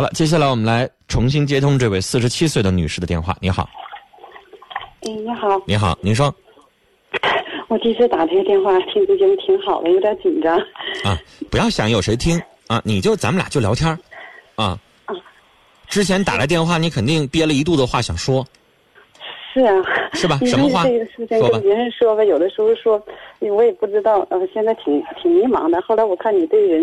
好了，接下来我们来重新接通这位四十七岁的女士的电话。你好，哎，你好，你好，您说。我第一次打这个电话，听这节目挺好的，有点紧张。啊，不要想有谁听。啊，你就咱们俩就聊天儿。啊。啊。之前打来电话，你肯定憋了一肚子话想说，是啊，是吧？什么话这个事情说吧跟别人说吧，有的时候说，我也不知道，呃，现在挺挺迷茫的。后来我看你对人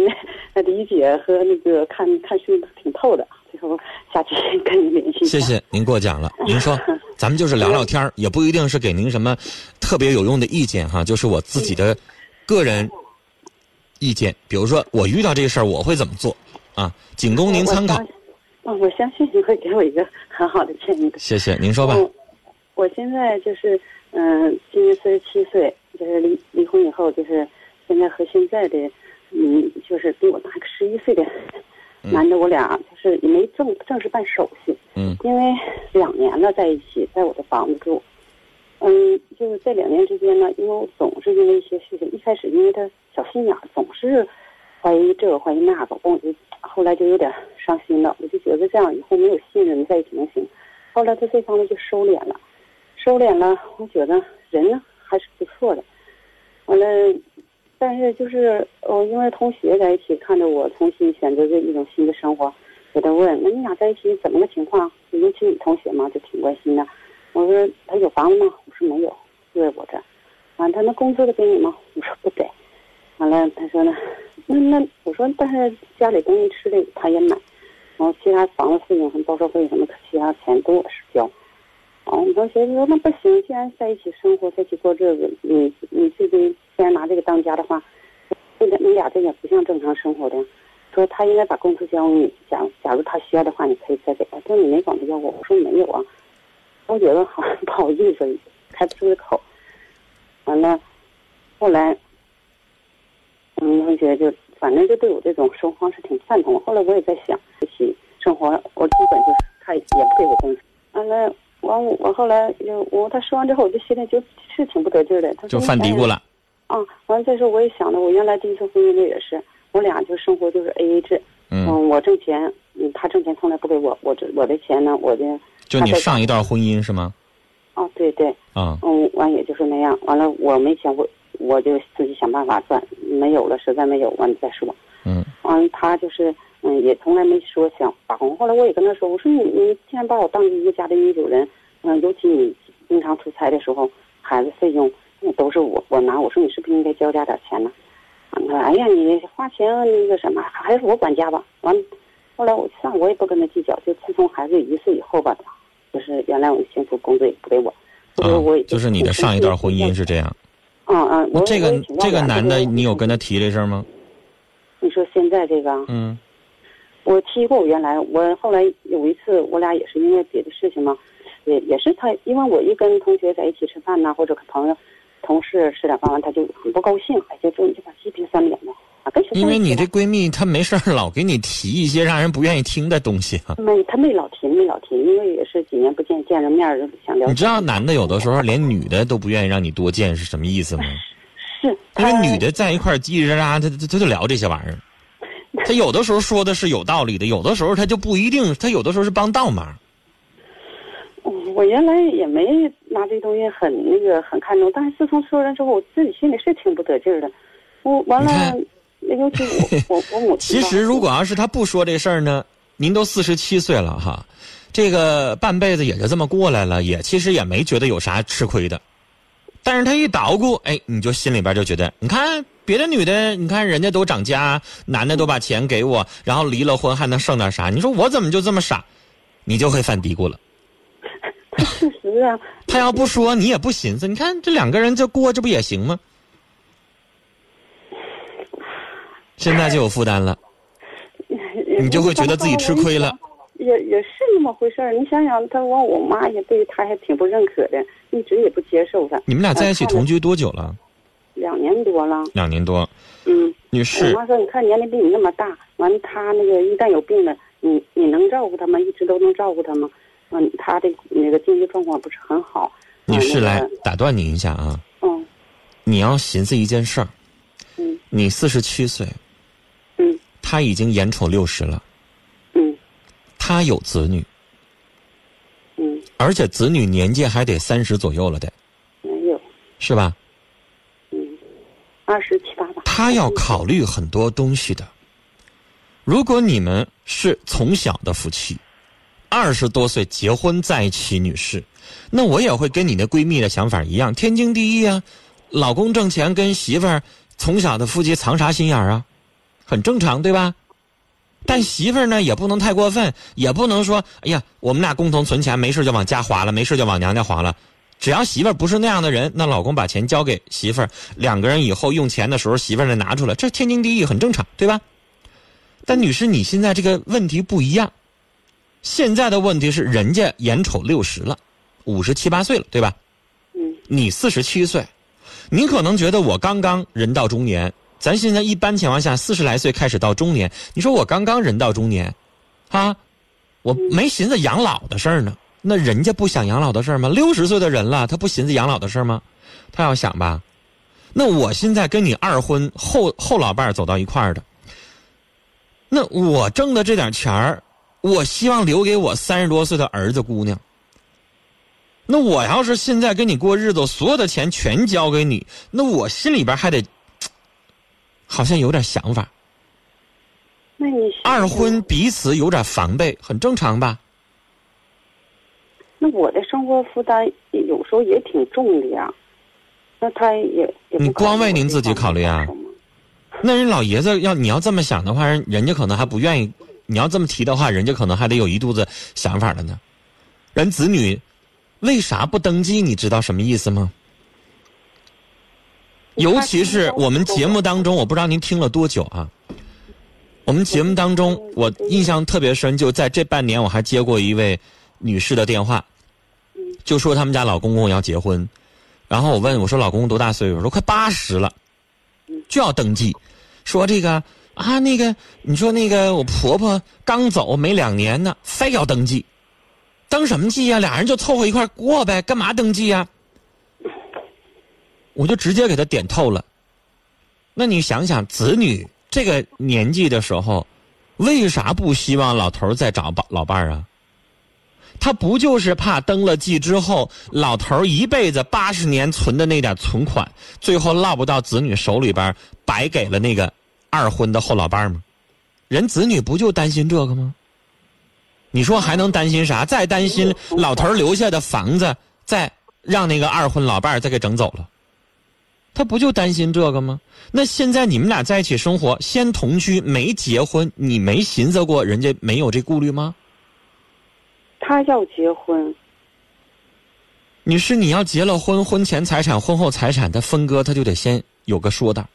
的理解和那个看看书挺透的，最后下去 跟你联系。谢谢您过奖了。您说，咱们就是聊聊天儿也不一定是给您什么特别有用的意见哈，就是我自己的个人意见。比如说，我遇到这事儿，我会怎么做啊？仅供您参考我。相嗯，我相信你会给我一个很好的建议的。谢谢，您说吧。嗯，我现在就是，嗯、今年四十七岁，就是离离婚以后，就是现在和现在的，嗯，就是比我大个十一岁的男的，我俩就是也没正正式办手续，嗯因为两年了在一起，在我的房子住。嗯，就是在两年之间呢，因为我总是因为一些事情，一开始因为他小心眼儿，总是怀疑这个怀疑那个，我就后来就有点伤心了，我就觉得这样以后没有信任在一起能行。后来他这方面就收敛了，收敛了，我觉得人呢还是不错的。完了，但是就是我、因为同学在一起，看着我重新选择这一种新的生活，给他问，那你俩在一起怎么个情况？尤其女同学嘛，就挺关心的。我说他有房子吗？我说没有，就在我这儿。完，他那工资都给你吗？我说不给。完了，他说呢，那那我说，但是家里东西吃的他也买，然后其他房子费用什么报销费什么，其他钱都我是交。哦，我同学说那不行，既然在一起生活，在一起过这个，你你这边既然拿这个当家的话，这个你俩这也不像正常生活的。说他应该把工资交给你，假假如他需要的话，你可以再给他。他说你没管他要过，我说没有啊。我觉得好像 不好意思，开不出口。完了，后来，我们，同学就反正就对我这种生活方式挺赞同。后来我也在想，一起生活，我基本就是他也不给我工资。完了，完我我后来就我他说完之后，我就心里就是挺不得劲儿的。他就犯嘀咕。了。啊，完了再说我也想着，我原来第一次婚姻的也是，我俩就生活就是 A A 制。嗯，我挣钱，嗯，他挣钱从来不给我，我这我的钱呢，我的就你上一段婚姻是吗？啊，对对，啊，嗯，完也就是那样。完了，我没钱，我我就自己想办法赚，没有了，实在没有，完了再说。嗯完了，他就是嗯，也从来没说想打工。后来我也跟他说，我说你你既然把我当一个家的女主人，嗯，尤其你经常出差的时候，孩子费用那都是我我拿，我说你是不是应该交家点钱呢？他说哎呀，你花钱那个什么，还是我管家吧。完了，后来我算我也不跟他计较，就自从孩子一岁以后吧，就是原来我的幸福工作也不给我，所以啊我也，就是你的上一段婚姻是这样。嗯嗯，我这个这个男的，你有跟他提这事儿吗？你说现在这个，嗯我提过，我原来我后来有一次，我俩也是因为别的事情嘛，也也是他，因为我一跟同学在一起吃饭呐，或者跟朋友、同事吃点饭完，他就很不高兴，哎，就就就把鸡皮三脸的因为你这闺蜜她没事儿老给你提一些让人不愿意听的东西啊。没她没老提，没老提，因为也是几年不见，见着面儿就想聊。你知道男的有的时候连女的都不愿意让你多见是什么意思吗？是，因为女的在一块儿叽叽喳喳，她她她就聊这些玩意儿。她有的时候说的是有道理的，有的时候他就不一定，他有的时候是帮倒忙。嗯我原来也没拿这东西很那个很看重，但是自从说完之后，我自己心里是挺不得劲儿的。我完了，那尤其我我我母亲。其实如果要是他不说这事儿呢，您都四十七岁了哈，这个半辈子也就这么过来了，也其实也没觉得有啥吃亏的。但是他一捣鼓，哎，你就心里边就觉得，你看别的女的，你看人家都长家，男的都把钱给我，然后离了婚还能剩点啥？你说我怎么就这么傻？你就会犯嘀咕了。确实啊，他要不说，你也不寻思。你看这两个人这过，这不也行吗？现在就有负担了，你就会觉得自己吃亏了。也也是那么回事儿。你想想，他完我妈也对他还挺不认可的，一直也不接受他。你们俩在一起同居多久了？两年多了，两年多。嗯。女士，我妈说：“你看年龄比你那么大，完他那个一旦有病了，你你能照顾他吗？一直都能照顾他吗？嗯，他的那个经济状况不是很好。女士，来打断你一下啊！嗯你要寻思一件事儿，嗯你四十七岁，嗯他已经眼瞅六十了，嗯他有子女，嗯，而且子女年纪还得三十左右了得，没有，是吧？二十七八吧。他要考虑很多东西的。如果你们是从小的夫妻，二十多岁结婚在一起，女士，那我也会跟你的闺蜜的想法一样，天经地义啊。老公挣钱跟媳妇儿从小的夫妻藏啥心眼儿啊？很正常，对吧？但媳妇儿呢也不能太过分，也不能说，哎呀，我们俩共同存钱，没事就往家花了，没事就往娘家花了。只要媳妇儿不是那样的人，那老公把钱交给媳妇儿，两个人以后用钱的时候，媳妇儿再拿出来，这天经地义，很正常，对吧？但女士，你现在这个问题不一样，现在的问题是人家眼瞅六十了，五十七八岁了，对吧？嗯你四十七岁，你可能觉得我刚刚人到中年，咱现在一般情况下四十来岁开始到中年，你说我刚刚人到中年，啊，我没寻思养老的事儿呢。那人家不想养老的事儿吗？六十岁的人了，他不寻思养老的事儿吗？他要想吧。那我现在跟你二婚后后老伴儿走到一块儿的，那我挣的这点钱儿，我希望留给我三十多岁的儿子姑娘。那我要是现在跟你过日子，所有的钱全交给你，那我心里边还得，好像有点想法。那你二婚彼此有点防备，很正常吧？那我的生活负担有时候也挺重的呀。那他也也不你光为您自己考虑啊那人老爷子要你要这么想的话，人人家可能还不愿意。你要这么提的话，人家可能还得有一肚子想法了呢。人子女为啥不登记？你知道什么意思吗？尤其是我们节目当中，我不知道您听了多久啊。我们节目当中，我印象特别深，就在这半年，我还接过一位女士的电话，就说他们家老公公要结婚，然后我问我说老公公多大岁数？说快八十了，就要登记，说这个啊那个，你说那个我婆婆刚走没两年呢，非要登记，登什么记呀、俩人就凑合一块过呗，干嘛登记呀、我就直接给他点透了。那你想想，子女这个年纪的时候，为啥不希望老头再找伴老伴儿啊？他不就是怕登了记之后，老头一辈子八十年存的那点存款，最后落不到子女手里边，白给了那个二婚的后老伴吗？人子女不就担心这个吗？你说还能担心啥？再担心老头留下的房子，再让那个二婚老伴再给整走了。他不就担心这个吗？那现在你们俩在一起生活，先同居没结婚，你没寻思过人家没有这顾虑吗？他要结婚，女士，你要结了婚，婚前财产、婚后财产的分割，他就得先有个说道。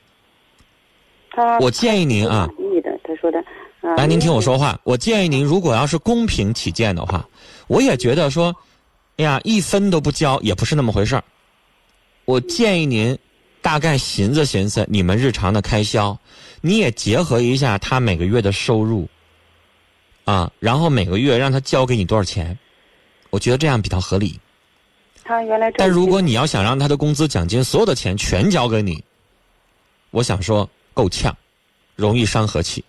他我建议您啊，满意的，他说的。啊来，您听我说话。我建议您，如果要是公平起见的话，我也觉得说，哎呀，一分都不交也不是那么回事儿。我建议您，大概寻思寻思你们日常的开销，你也结合一下他每个月的收入，啊，然后每个月让他交给你多少钱，我觉得这样比较合理。他原来挣但如果你要想让他的工资奖金所有的钱全交给你，我想说够呛，容易伤和气。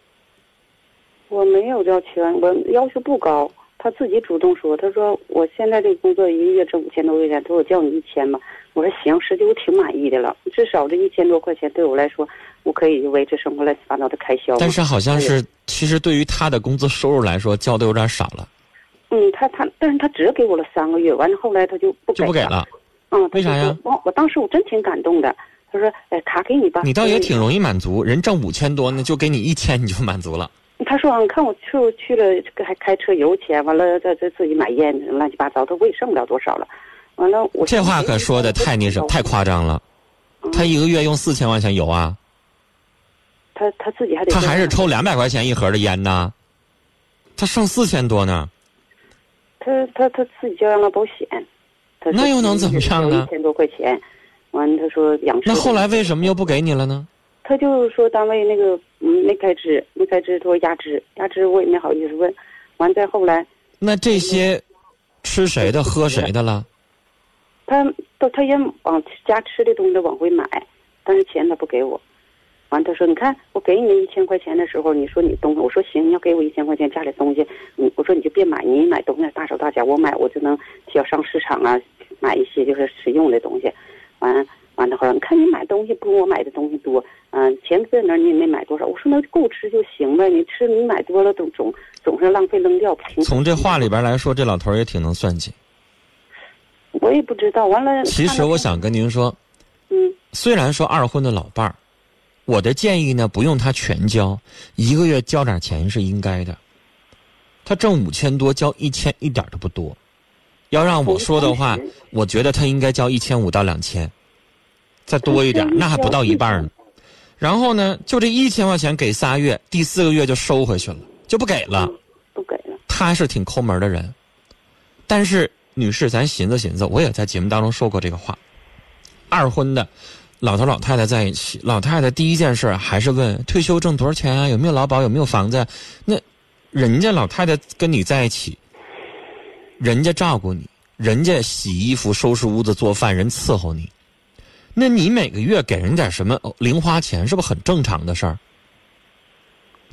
我没有要钱，我要求不高。他自己主动说，他说我现在这个工作一个月挣五千多块钱，他说我交你一千吧。我说行，实际我挺满意的了，至少这一千多块钱对我来说，我可以维持生活乱七八糟的开销。但是好像哎是，其实对于他的工资收入来说，交的有点少了，嗯，他他，但是他只给我了三个月，完了后来他就不就不给了。嗯，为啥呀？我我当时我真挺感动的。他说：“哎，卡给你吧。”你倒也挺容易满足，人挣五千多呢，就给你一千，你就满足了。他说：“你看我去去了，这个还开车油钱，完了再再自己买烟，乱七八糟，他我也剩不了多少了。完了，我这话可说的太那什么，太夸张了。他一个月用四千块钱油啊，他他自己还得他还是抽两百块钱一盒的烟呢，他剩四千多呢。他他他自己交养老保险，他说那又能怎么样呢一千多块钱，完了他说养。那后来为什么又不给你了呢？他就说单位那个嗯没开支，没开支，他说压支，压支我也没好意思问。完再后来，那这些吃谁的喝谁的了？他都他也往家吃的东西往回买，但是钱他不给我。完，他说：“你看，我给你一千块钱的时候，你说你东西，我说行，你要给我一千块钱，家里东西，你我说你就别买，你买东西大手大脚，我买我就能要上市场啊，买一些就是实用的东西。完完了后来，你看你买东西不如我买的东西多，嗯，钱在那儿你也没买多少，我说那够吃就行呗，你吃你买多了都总总是浪费扔掉，从这话里边来说，这老头儿也挺能算计。我也不知道，完了。其实我想跟您说，嗯，虽然说二婚的老伴儿，我的建议呢，不用他全交，一个月交点钱是应该的。他挣五千多，交一千一点都不多。要让我说的话，我觉得他应该交一千五到两千，再多一点，那还不到一半呢。然后呢，就这一千块钱给仨月，第四个月就收回去了，就不给了。不给了。他是挺抠门的人，但是。女士，咱寻思寻思，我也在节目当中说过这个话。二婚的老头老太太在一起，老太太第一件事还是问退休挣多少钱啊？有没有劳保？有没有房子？那人家老太太跟你在一起，人家照顾你，人家洗衣服、收拾屋子、做饭，人伺候你。那你每个月给人点什么零花钱，是不是很正常的事儿？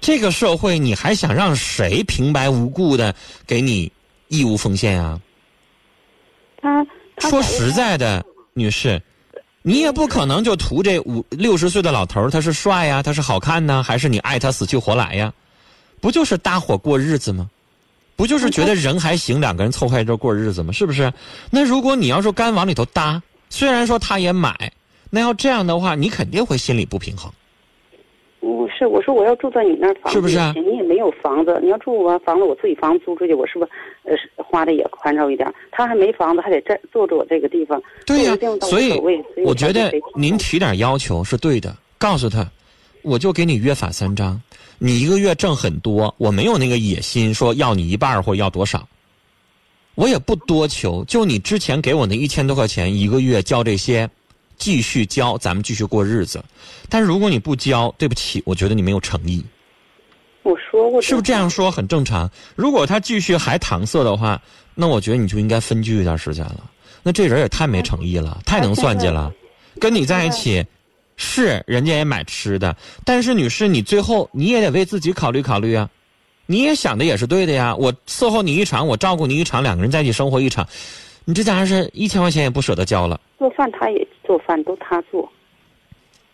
这个社会，你还想让谁平白无故的给你义务奉献啊？他说实在的，女士，你也不可能就图这五六十岁的老头他是帅呀，他是好看呢，还是你爱他死去活来呀？不就是搭伙过日子吗？不就是觉得人还行，两个人凑合着过日子吗？是不是？那如果你要说干往里头搭，虽然说他也买，那要这样的话，你肯定会心里不平衡。我是我说我要住在你那儿房子，是不是？你也没有房子，你要住完房子，我自己房子租出去，我是不是呃花的也宽敞一点？他还没房子，还得在坐着我这个地方。对呀，所以我觉得您提点要求是对的。告诉他，我就给你约法三章。你一个月挣很多，我没有那个野心说要你一半或要多少。我也不多求，就你之前给我那一千多块钱一个月交这些。继续交，咱们继续过日子。但是如果你不交，对不起，我觉得你没有诚意。我说过，是不是这样说很正常？如果他继续还搪塞的话，那我觉得你就应该分居一段时间了。那这人也太没诚意了，太能算计了。跟你在一起，是人家也买吃的，但是女士，你最后你也得为自己考虑考虑啊。你也想的也是对的呀。我伺候你一场，我照顾你一场，两个人在一起生活一场。你这家伙是一千块钱也不舍得交了。做饭他也做饭，都他做。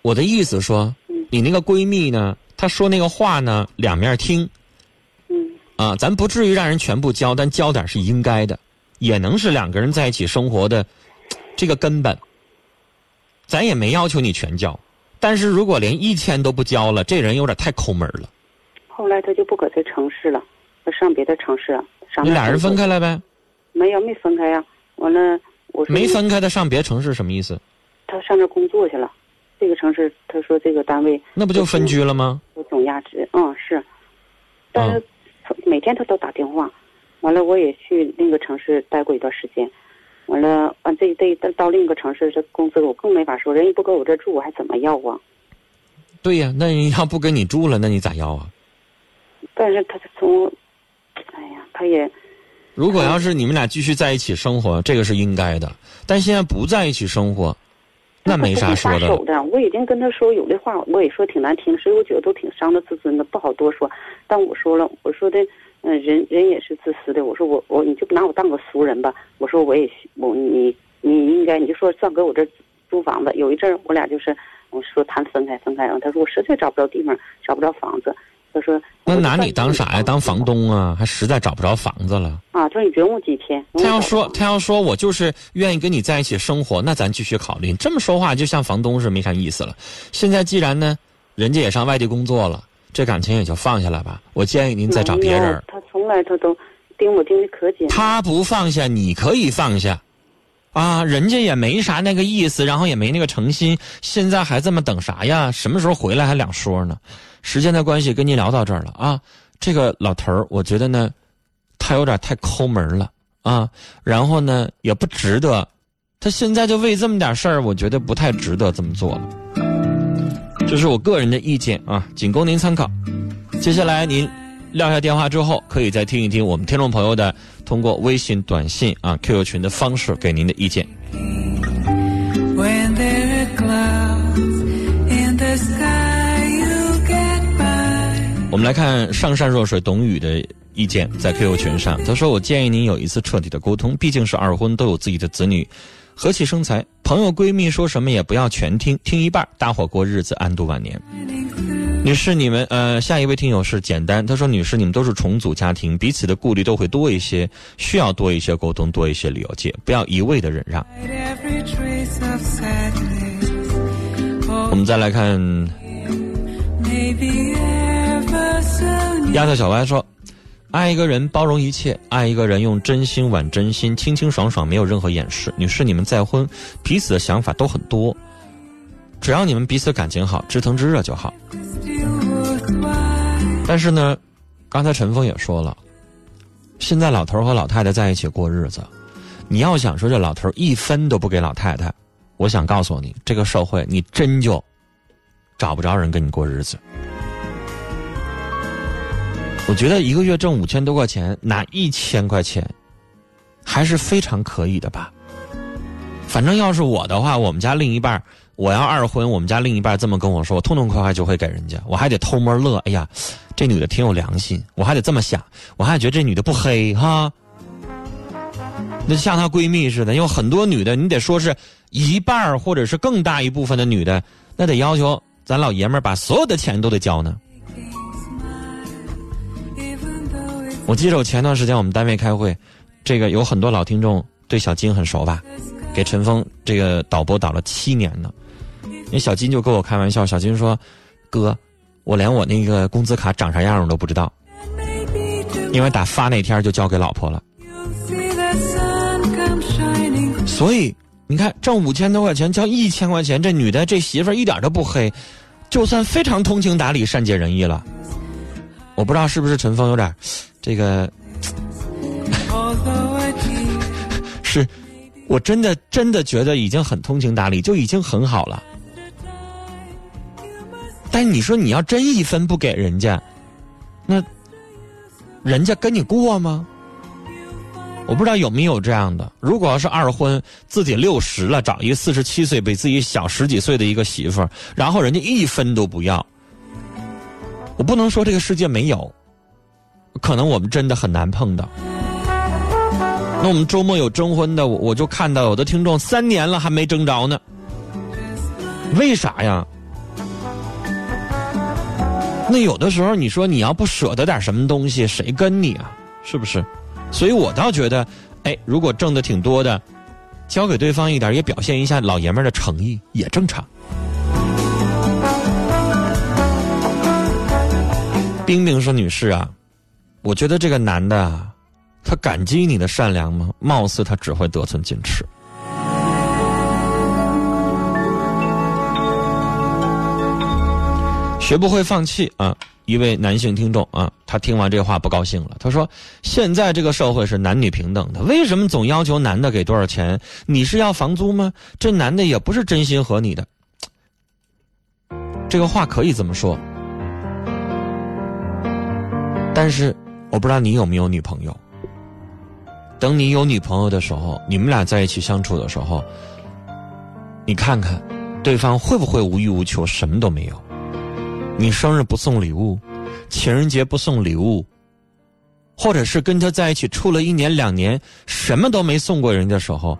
我的意思说，你那个闺蜜呢？她说那个话呢，两面听。嗯。啊，咱不至于让人全部交，但交点是应该的，也能是两个人在一起生活的这个根本。咱也没要求你全交，但是如果连一千都不交了，这人有点太抠门了。后来他就不搁这城市了，他上别的城市了。你俩人分开了呗？没有，没分开呀。完了，我没分开，他上别城市什么意思？他上那工作去了。这个城市，他说这个单位那不就分居了吗？有总压值，嗯是。但是每天他都打电话，完了我也去另一个城市待过一段时间，完了完这这到到另一个城市这工资我更没法说，人家不搁我这住我还怎么要啊？对呀，那人要不跟你住了，那你咋要啊？但是他从，哎呀，他也。如果要是你们俩继续在一起生活，这个是应该的。但现在不在一起生活，那没啥说的。我已经跟他说有的话，我也说挺难听，所以我觉得都挺伤他自尊的，不好多说。但我说了，我说的，嗯，人人也是自私的。我说我我你就拿我当个俗人吧。我说我也我你你应该你就说算搁我这租房子。有一阵儿我俩就是我说谈分开分开，然后他说我实在找不着地方，找不着房子。他说：“那拿你当啥呀？当房东啊？还实在找不着房子了啊？说你约我几天？他要说他要说我就是愿意跟你在一起生活，那咱继续考虑。这么说话就像房东是没啥意思了。现在既然呢，人家也上外地工作了，这感情也就放下来吧。我建议您再找别人。他从来他都盯我盯的可紧。他不放下，你可以放下，啊，人家也没啥那个意思，然后也没那个诚心。现在还这么等啥呀？什么时候回来还两说呢？”时间的关系，跟您聊到这儿了啊。这个老头儿，我觉得呢，他有点太抠门了啊。然后呢，也不值得。他现在就为这么点事儿，我觉得不太值得这么做了。这是我个人的意见啊，仅供您参考。接下来您撂下电话之后，可以再听一听我们听众朋友的通过微信、短信啊、QQ 群的方式给您的意见。我们来看上善若水董宇的意见，在 QQ 群上，他说：“我建议您有一次彻底的沟通，毕竟是二婚，都有自己的子女，和气生财。朋友闺蜜说什么也不要全听，听一半，大伙过日子，安度晚年。”女士，你们呃，下一位听友是简单，他说：“女士，你们都是重组家庭，彼此的顾虑都会多一些，需要多一些沟通，多一些理解，不要一味的忍让。”我们再来看，丫头小歪说：“爱一个人，包容一切；爱一个人，用真心挽真心，清清爽爽，没有任何掩饰。”女士，你们再婚，彼此的想法都很多，只要你们彼此感情好，知疼知热就好。但是呢，刚才陈峰也说了，现在老头和老太太在一起过日子，你要想说这老头一分都不给老太太，我想告诉你，这个社会你真就找不着人跟你过日子。我觉得一个月挣五千多块钱，拿一千块钱，还是非常可以的吧。反正要是我的话，我们家另一半。我要二婚，我们家另一半这么跟我说，我痛痛快快就会给人家，我还得偷摸乐。哎呀，这女的挺有良心，我还得这么想，我还觉得这女的不黑哈。那像她闺蜜似的，有很多女的，你得说是一半或者是更大一部分的女的，那得要求咱老爷们把所有的钱都得交呢。我记得我前段时间我们单位开会，这个有很多老听众对小金很熟吧？给陈峰这个导播导了七年呢。那小金就跟我开玩笑，小金说：“哥，我连我那个工资卡长啥样我都不知道，因为打发那天就交给老婆了。所以你看，挣五千多块钱交一千块钱，这女的这媳妇一点都不黑，就算非常通情达理、善解人意了。我不知道是不是陈峰有点这个，是，我真的真的觉得已经很通情达理，就已经很好了。”但你说你要真一分不给人家，那人家跟你过吗？我不知道有没有这样的。如果要是二婚，自己六十了，找一个四十七岁比自己小十几岁的一个媳妇儿，然后人家一分都不要，我不能说这个世界没有，可能我们真的很难碰到。那我们周末有征婚的，我我就看到有的听众三年了还没征着呢，为啥呀？那有的时候，你说你要不舍得点什么东西，谁跟你啊？是不是？所以我倒觉得，哎，如果挣的挺多的，交给对方一点，也表现一下老爷们的诚意，也正常。冰冰说：“女士啊，我觉得这个男的，他感激你的善良吗？貌似他只会得寸进尺。”学不会放弃啊！一位男性听众啊，他听完这话不高兴了。他说：“现在这个社会是男女平等的，为什么总要求男的给多少钱？你是要房租吗？这男的也不是真心和你的。”这个话可以这么说，但是我不知道你有没有女朋友。等你有女朋友的时候，你们俩在一起相处的时候，你看看，对方会不会无欲无求，什么都没有？你生日不送礼物，情人节不送礼物，或者是跟他在一起处了一年两年，什么都没送过人家的时候，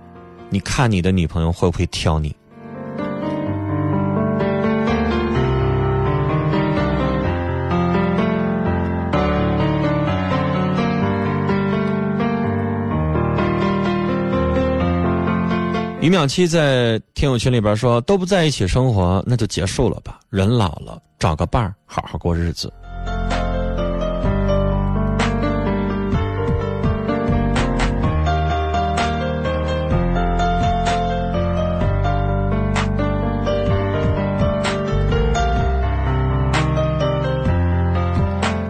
你看你的女朋友会不会挑你？于淼七在听友群里边说：“都不在一起生活，那就结束了吧。人老了，找个伴儿，好好过日子。”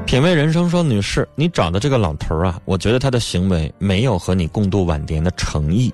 品味人生说：“女士，你找的这个老头啊，我觉得他的行为没有和你共度晚年的诚意。”